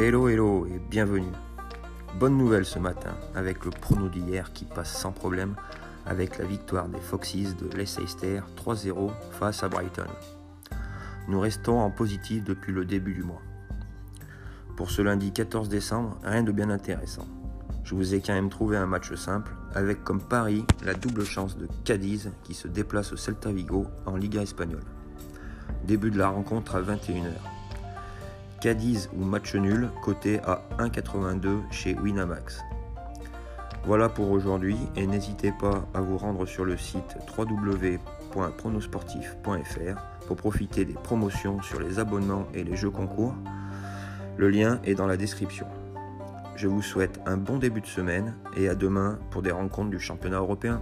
Hello hello et bienvenue. Bonne nouvelle ce matin avec le prono d'hier qui passe sans problème avec la victoire des Foxes de Leicester 3-0 face à Brighton. Nous restons en positif depuis le début du mois. Pour ce lundi 14 décembre, rien de bien intéressant. Je vous ai quand même trouvé un match simple avec comme pari la double chance de Cadiz qui se déplace au Celta Vigo en Liga espagnole. Début de la rencontre à 21h. Cadiz ou match nul, coté à 1,82 chez Winamax. Voilà pour aujourd'hui et n'hésitez pas à vous rendre sur le site www.pronosportif.fr pour profiter des promotions sur les abonnements et les jeux concours. Le lien est dans la description. Je vous souhaite un bon début de semaine et à demain pour des rencontres du championnat européen.